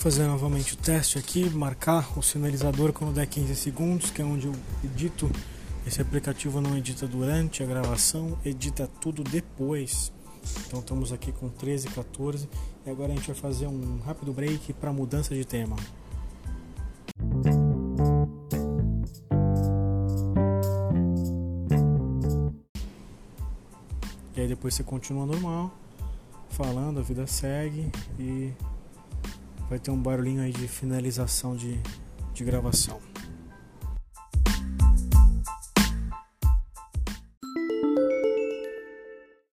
fazer novamente o teste aqui, marcar o sinalizador quando der 15 segundos, que é onde eu edito. Esse aplicativo não edita durante a gravação, edita tudo depois. Então estamos aqui com 13 e 14 e agora a gente vai fazer um rápido break para mudança de tema. E aí depois você continua normal, falando, a vida segue e vai ter um barulhinho aí de finalização de, de gravação.